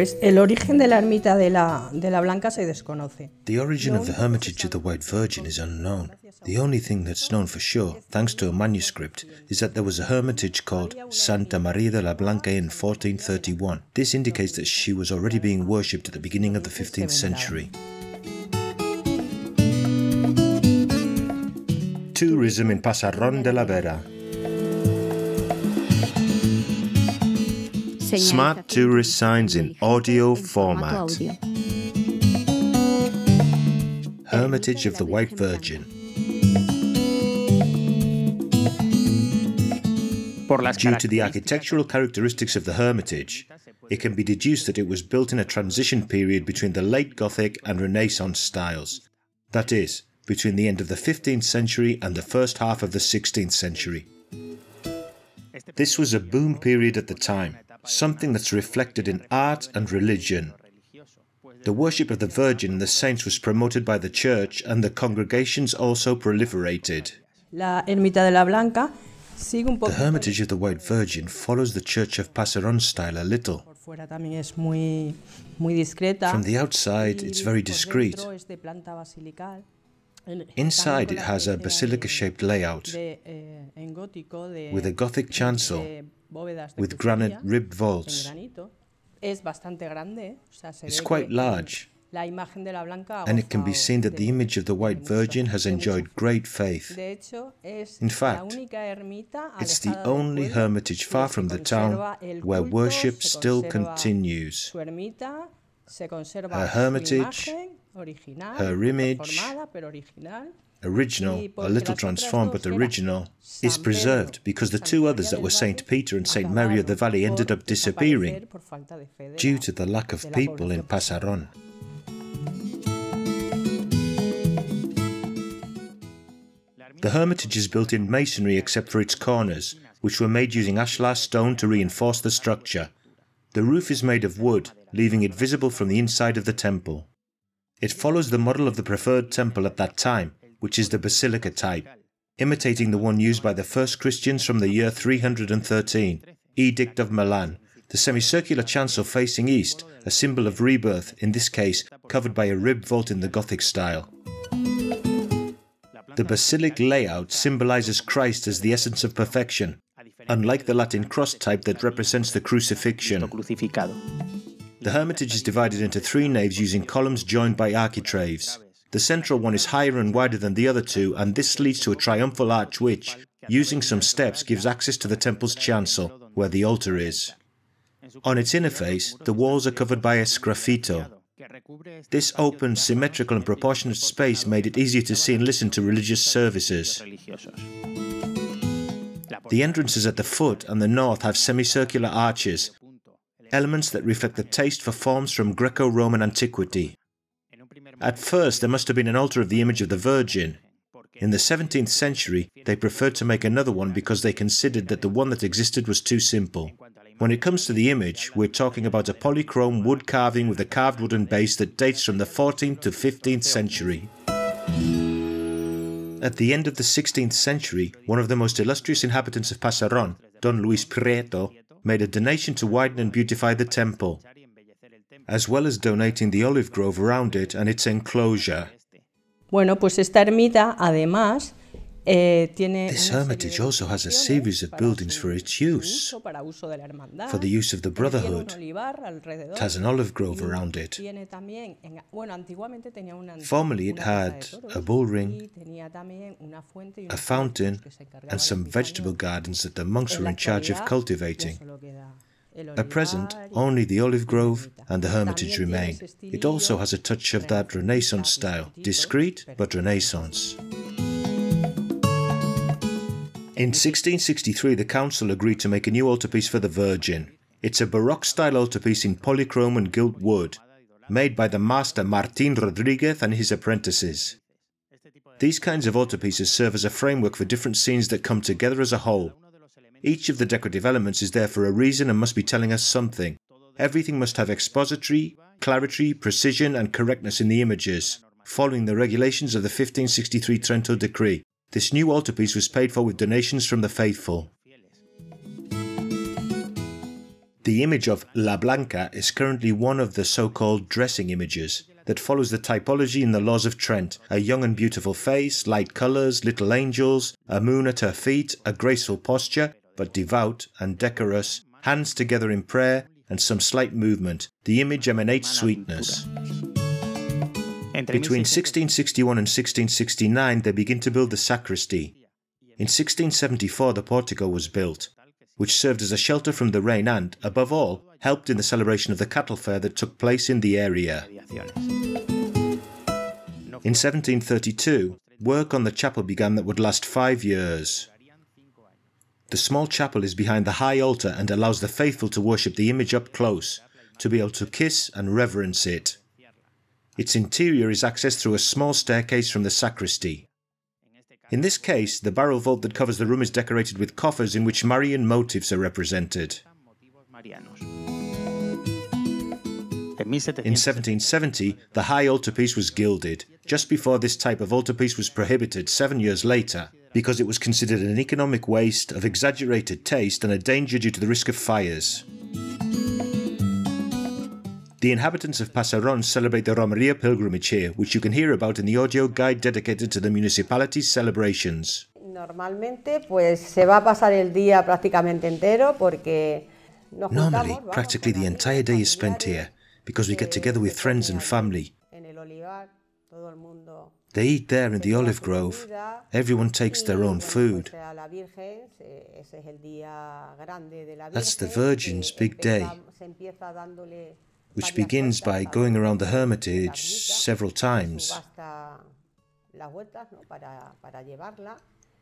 Pues el origen de la ermita de la, de la Blanca se desconoce. The origin of the hermitage of the White Virgin is unknown. The only thing that's known for sure, thanks to a manuscript, is that there was a hermitage called Santa Maria de la Blanca in 1431. This indicates that she was already being worshipped at the beginning of the 15th century. Tourism in Pasarón de la Vera. Smart tourist signs in audio format. Hermitage of the White Virgin. Due to the architectural characteristics of the Hermitage, it can be deduced that it was built in a transition period between the late Gothic and Renaissance styles. That is, between the end of the 15th century and the first half of the 16th century. This was a boom period at the time, something that's reflected in art and religion. The worship of the Virgin and the saints was promoted by the church, and the congregations also proliferated. La ermita de la Blanca The Hermitage of the White Virgin follows the Church of Pasarón style a little. por fuera también es muy, muy discreta. From the outside, it's very discreet. dentro es de planta basilical. En- Inside, it has a basilica shaped layout eh, en gótico de, with a Gothic chancel de bóvedas de with granite ribbed vaults. granito. Es bastante grande, o sea, se It's quite large, la imagen de la Blanca ha and it can be seen that the image of the White Virgin has enjoyed great faith. De hecho, es In fact, It's the only hermitage far from the town where worship still continues. Su ermita, se conserva Her hermitage, her image, original. A little transformed but original, is preserved because the two others that were St. Peter and St. Mary of the Valley ended up disappearing desaparecer por falta de fe de due to the lack of people in Pasarón. The hermitage is built in masonry except for its corners, which were made using ashlar stone to reinforce the structure. The roof is made of wood, leaving it visible from the inside of the temple. It follows the model of the preferred temple at that time, which is the basilica type, imitating the one used by the first Christians from the year 313, Edict of Milan, the semicircular chancel facing east, a symbol of rebirth, in this case covered by a rib vault in the Gothic style. The basilic layout symbolizes Christ as the essence of perfection, unlike the Latin cross type that represents the crucifixion. The hermitage is divided into three naves using columns joined by architraves. The central one is higher and wider than the other two, and this leads to a triumphal arch which, using some steps, gives access to the temple's chancel, where the altar is. On its inner face, the walls are covered by a sgraffito. This open, symmetrical, and proportionate space made it easier to see and listen to religious services. The entrances at the foot and the north have semicircular arches, elements that reflect the taste for forms from Greco Roman antiquity. At first, there must have been an altar of the image of the Virgin. In the 17th century, they preferred to make another one because they considered that the one that existed was too simple. When it comes to the image, we're talking about a polychrome wood carving with a carved wooden base that dates from the 14th to 15th century. At the end of the 16th century, one of the most illustrious inhabitants of Pasarón, Don Luis Prieto, made a donation to widen and beautify the temple, as well as donating the olive grove around it and its enclosure. Bueno, pues esta ermita, además, eh. This hermitage also has a series of buildings for its use, uso, para uso de la hermandad. for the use of the Brotherhood. It has an olive grove around it. Tiene también, en- bueno, antiguamente tenía una, Formerly it had a bull ring, y tenía también una fuente y a fountain, campos que se encargaban and some vegetable gardens that the monks were in charge of cultivating. Solo queda el At present, only the olive grove and the hermitage remain. It also has a touch of that Renaissance style, discreet but Renaissance. In 1663, the council agreed to make a new altarpiece for the Virgin. It's a Baroque style altarpiece in polychrome and gilt wood, made by the master Martin Rodriguez and his apprentices. These kinds of altarpieces serve as a framework for different scenes that come together as a whole. Each of the decorative elements is there for a reason and must be telling us something. Everything must have expository, clarity, precision, and correctness in the images, following the regulations of the 1563 Trento Decree. This new altarpiece was paid for with donations from the faithful. The image of La Blanca is currently one of the so called dressing images that follows the typology in the laws of Trent a young and beautiful face, light colours, little angels, a moon at her feet, a graceful posture, but devout and decorous, hands together in prayer, and some slight movement. The image emanates sweetness. Between 1661 and 1669, they begin to build the sacristy. In 1674, the portico was built which served as a shelter from the rain and, above all, helped in the celebration of the cattle fair that took place in the area. In 1732, work on the chapel began that would last five years. The small chapel is behind the high altar and allows the faithful to worship the image up close, to be able to kiss and reverence it. Its interior is accessed through a small staircase from the sacristy. In this case, the barrel vault that covers the room is decorated with coffers in which Marian motifs are represented. In 1770, the high altarpiece was gilded, just before this type of altarpiece was prohibited seven years later, because it was considered an economic waste of exaggerated taste and a danger due to the risk of fires. The inhabitants of Pasarón celebrate the Romeria pilgrimage here, which you can hear about in the audio guide dedicated to the municipality's celebrations. Normalmente, pues se va a pasar el día prácticamente entero porque Normally, practically the entire day is spent here because we get together with eh, friends and family. They eat there in the olive grove. Everyone takes their own food. That's the Virgin's big day which begins by going around the hermitage several times.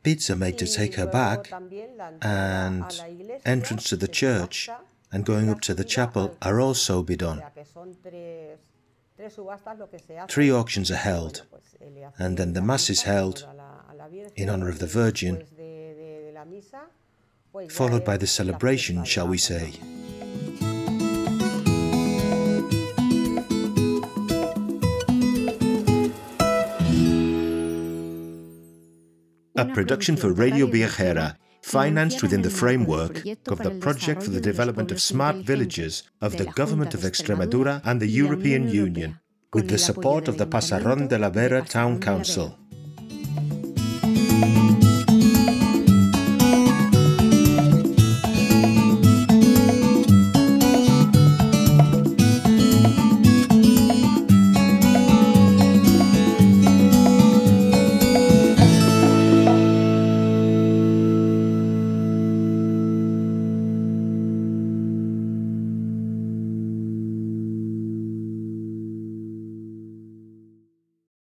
Bids are made to take her back, and entrance to the church and going up to the chapel are also bid on. Three auctions are held, and then the Mass is held in honor of the Virgin, followed by the celebration, shall we say. a production for Radio Viajera, financed within the framework of the Project for the Development of Smart Villages of the Government of Extremadura and the European Union, with the support of the Pasarón de la Vera Town Council.